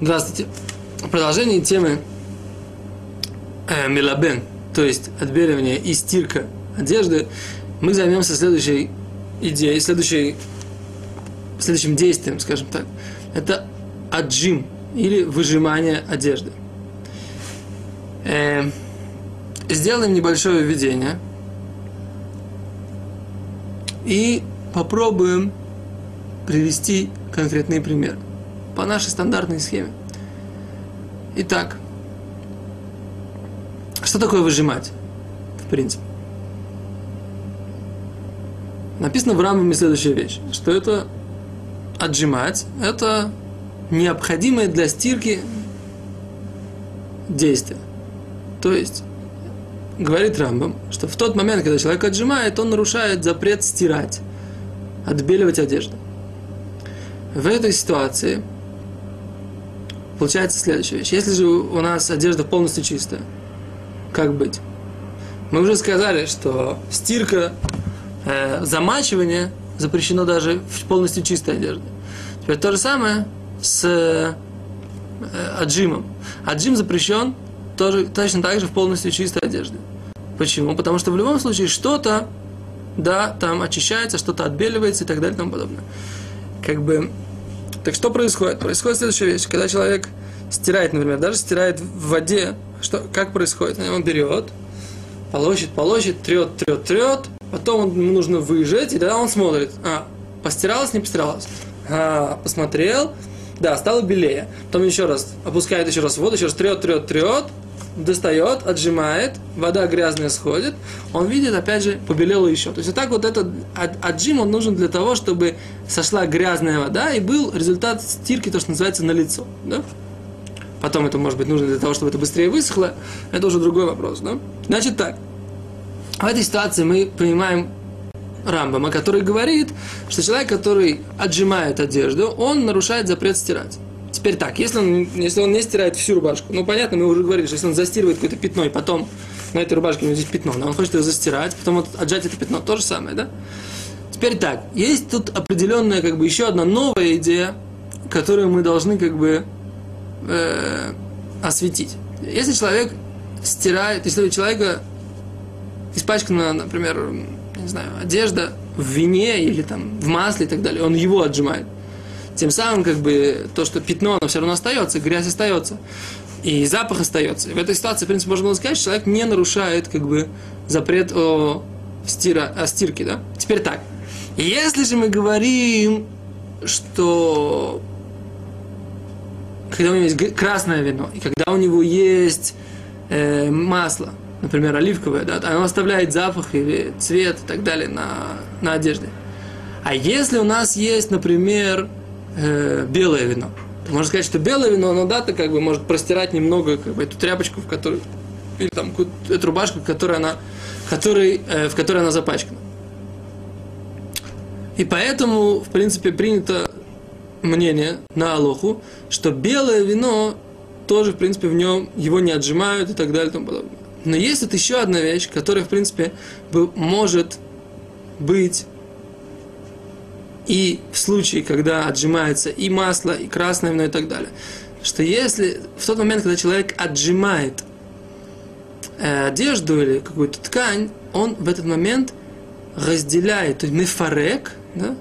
Здравствуйте. Продолжение темы э, мелабен, то есть отбеливание и стирка одежды, мы займемся следующей идеей, следующей, следующим действием, скажем так. Это аджим или выжимание одежды. Э, сделаем небольшое введение и попробуем привести конкретный пример по нашей стандартной схеме. Итак, что такое выжимать, в принципе? Написано в Рамбаме следующая вещь, что это отжимать, это необходимое для стирки действие. То есть, говорит Рамбам, что в тот момент, когда человек отжимает, он нарушает запрет стирать, отбеливать одежду. В этой ситуации получается следующая вещь. Если же у нас одежда полностью чистая, как быть? Мы уже сказали, что стирка, э, замачивание запрещено даже в полностью чистой одежде. Теперь то же самое с э, аджимом. Аджим запрещен тоже, точно так же в полностью чистой одежде. Почему? Потому что в любом случае что-то, да, там очищается, что-то отбеливается и так далее и тому подобное. Как бы, так что происходит? Происходит следующая вещь. Когда человек стирает, например, даже стирает в воде, что, как происходит? Он берет, полощет, полощет, трет, трет, трет, потом ему нужно выжать, и тогда он смотрит, а, постиралось, не постиралось, а, посмотрел, да, стало белее. Потом еще раз опускает еще раз воду, еще раз трет, трет, трет, достает, отжимает, вода грязная сходит, он видит, опять же, побелело еще. То есть вот так вот этот отжим, он нужен для того, чтобы сошла грязная вода и был результат стирки, то, что называется, на лицо. Да? Потом это может быть нужно для того, чтобы это быстрее высохло, это уже другой вопрос. Да? Значит так, в этой ситуации мы принимаем Рамбама, который говорит, что человек, который отжимает одежду, он нарушает запрет стирать. Теперь так, если он, если он не стирает всю рубашку, ну понятно, мы уже говорили, что если он застирывает какое-то пятно, и потом на этой рубашке у него здесь пятно, но он хочет его застирать, потом отжать это пятно, то же самое, да? Теперь так, есть тут определенная, как бы, еще одна новая идея, которую мы должны, как бы, э, осветить. Если человек стирает, если у человека испачкана, например, не знаю, одежда в вине или там в масле и так далее, он его отжимает – тем самым, как бы, то, что пятно, оно все равно остается, грязь остается. И запах остается. В этой ситуации, в принципе, можно было сказать, что человек не нарушает, как бы, запрет о, стира, о стирке, да? Теперь так. Если же мы говорим, что когда у него есть красное вино, и когда у него есть э, масло, например, оливковое, да, оно оставляет запах или цвет и так далее на, на одежде. А если у нас есть, например, э, белое вино. Можно сказать, что белое вино, оно да, то как бы может простирать немного как бы, эту тряпочку, в которой, или там эту рубашку, которая она, которой, э, в которой она запачкана. И поэтому, в принципе, принято мнение на Алоху, что белое вино тоже, в принципе, в нем его не отжимают и так далее и тому подобное. Но есть вот еще одна вещь, которая, в принципе, может быть и в случае, когда отжимается и масло, и красное вино и так далее. Что если в тот момент, когда человек отжимает э, одежду или какую-то ткань, он в этот момент разделяет, то есть мефарек, да,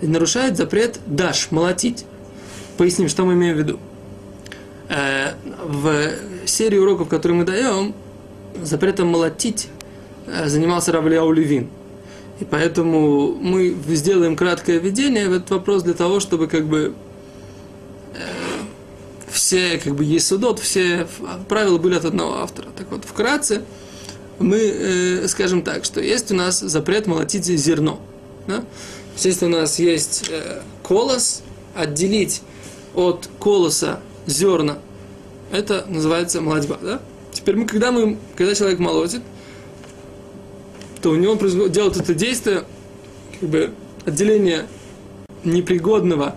и нарушает запрет даш, молотить. Поясним, что мы имеем в виду. Э, в серии уроков, которые мы даем, запретом молотить э, занимался Равлиау Левин – и поэтому мы сделаем краткое введение в этот вопрос для того, чтобы как бы э, все как бы есть судот, все правила были от одного автора. Так вот, вкратце мы э, скажем так, что есть у нас запрет молотить зерно. Да? Если у нас есть э, колос, отделить от колоса зерна, это называется молодьба. Да? Теперь мы, когда, мы, когда человек молотит, то у него он делает это действие, как бы отделение непригодного,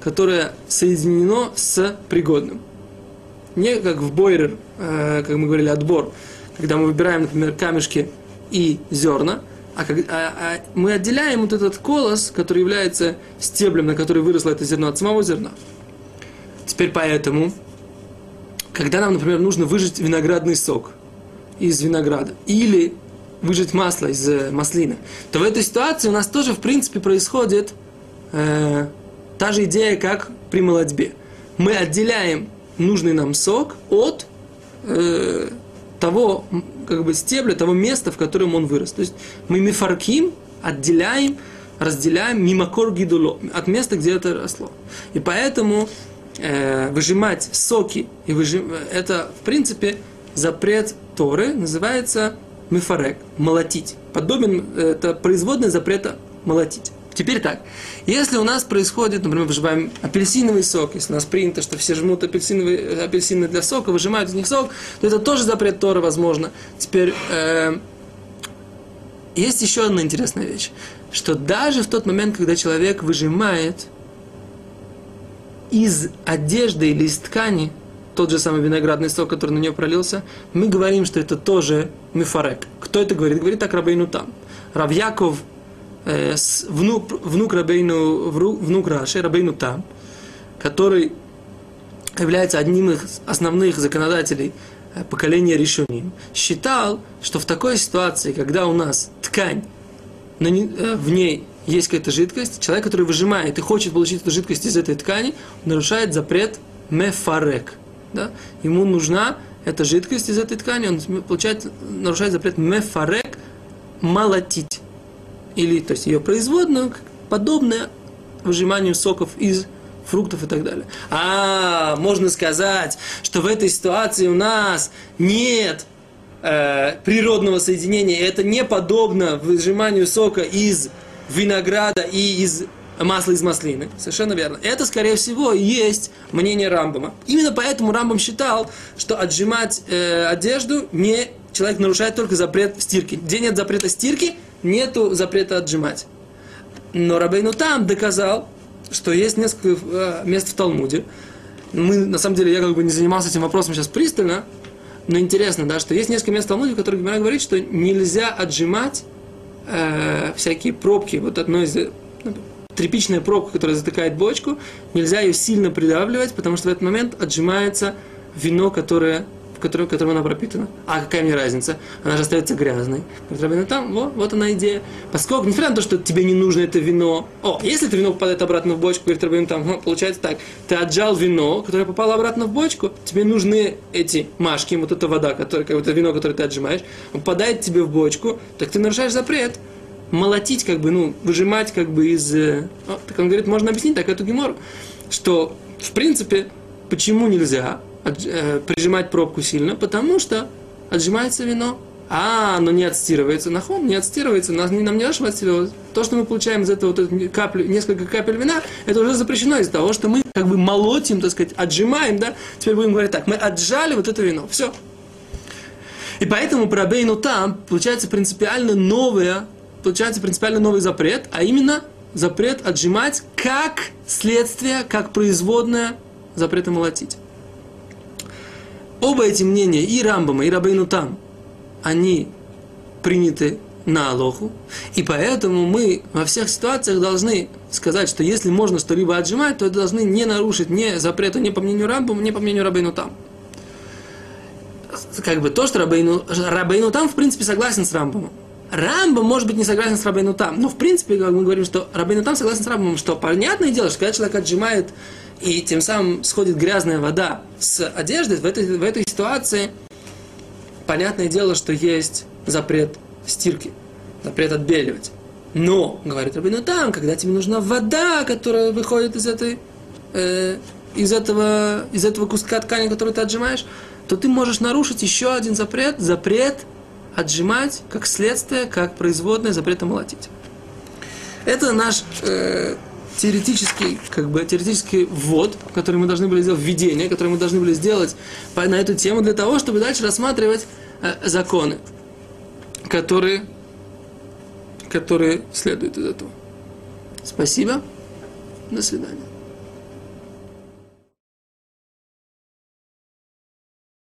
которое соединено с пригодным. Не как в бойрер, э, как мы говорили, отбор, когда мы выбираем, например, камешки и зерна, а, как, а, а мы отделяем вот этот колос, который является стеблем, на который выросло это зерно, от самого зерна. Теперь поэтому, когда нам, например, нужно выжать виноградный сок из винограда или выжать масло из э, маслины, то в этой ситуации у нас тоже, в принципе, происходит э, та же идея, как при молодьбе. Мы отделяем нужный нам сок от э, того как бы стебля, того места, в котором он вырос. То есть мы мифарким отделяем, разделяем мимакор гидуло, от места, где это росло. И поэтому э, выжимать соки, и выжим... это, в принципе, запрет Торы, называется мифарек, молотить. Подобен, это производный запрета молотить. Теперь так, если у нас происходит, например, выжимаем апельсиновый сок, если у нас принято, что все жмут апельсиновые, апельсины для сока, выжимают из них сок, то это тоже запрет Тора, возможно. Теперь, э, есть еще одна интересная вещь, что даже в тот момент, когда человек выжимает из одежды или из ткани тот же самый виноградный сок, который на нее пролился, мы говорим, что это тоже мифарек. Кто это говорит? Говорит так Рабейну там. Равьяков э, внук, внук Рабейну, внук Раши, Рабейну Там, который является одним из основных законодателей э, поколения решений, считал, что в такой ситуации, когда у нас ткань, э, в ней есть какая-то жидкость, человек, который выжимает и хочет получить эту жидкость из этой ткани, нарушает запрет мефарек. Да? Ему нужна эта жидкость из этой ткани, он получает, нарушает запрет мефарек молотить или то есть ее производную, подобное выжиманию соков из фруктов и так далее. А, можно сказать, что в этой ситуации у нас нет э, природного соединения, это не подобно выжиманию сока из винограда и из масла из маслины. Совершенно верно. Это, скорее всего, есть мнение Рамбама. Именно поэтому Рамбам считал, что отжимать э, одежду не человек нарушает только запрет стирки. Где нет запрета стирки, нету запрета отжимать. Но Рабейну там доказал, что есть несколько э, мест в Талмуде. Мы, на самом деле, я как бы не занимался этим вопросом сейчас пристально, но интересно, да, что есть несколько мест в Талмуде, в которых Гимара говорит, что нельзя отжимать э, всякие пробки. Вот одно из тряпичная пробка, которая затыкает бочку, нельзя ее сильно придавливать, потому что в этот момент отжимается вино, которое которой, которым она пропитана. А какая мне разница? Она же остается грязной. Говорит, там, вот, вот она идея. Поскольку, несмотря на то, что тебе не нужно это вино, о, если это вино попадает обратно в бочку, говорит Рабин, там, получается так, ты отжал вино, которое попало обратно в бочку, тебе нужны эти машки, вот эта вода, которая, как это вино, которое ты отжимаешь, попадает тебе в бочку, так ты нарушаешь запрет молотить, как бы, ну, выжимать, как бы, из... О, так он говорит, можно объяснить так эту гемору, что, в принципе, почему нельзя Э, прижимать пробку сильно, потому что отжимается вино. А, оно не отстирывается. Нахон не отстирывается. Нас, нам не наше отстирывалось. То, что мы получаем из этого вот каплю, несколько капель вина, это уже запрещено из-за того, что мы как бы молотим, так сказать, отжимаем, да. Теперь будем говорить так, мы отжали вот это вино. Все. И поэтому про Бейну там получается принципиально новое, получается принципиально новый запрет, а именно запрет отжимать как следствие, как производное запрета молотить. Оба эти мнения, и Рамбама, и Рабейну там, они приняты на Алоху, и поэтому мы во всех ситуациях должны сказать, что если можно что-либо отжимать, то это должны не нарушить ни запрета, ни по мнению Рамбама, ни по мнению Рабейну там. Как бы то, что Рабейну, Рабейну там, в принципе, согласен с Рамбамом. Рамбам, может быть, не согласен с Рабейну там, но, в принципе, мы говорим, что Рабейну там согласен с Рамбамом, что понятное дело, что когда человек отжимает и тем самым сходит грязная вода с одежды, в этой, в этой ситуации понятное дело, что есть запрет стирки, запрет отбеливать. Но, говорит Рабин, ну там, когда тебе нужна вода, которая выходит из этой, э, из этого, из этого куска ткани, который ты отжимаешь, то ты можешь нарушить еще один запрет, запрет отжимать как следствие, как производное запрета молотить. Это наш э, теоретический, как бы, теоретический ввод, который мы должны были сделать, введение, которое мы должны были сделать на эту тему для того, чтобы дальше рассматривать э, законы, которые, которые следуют из этого. Спасибо. До свидания.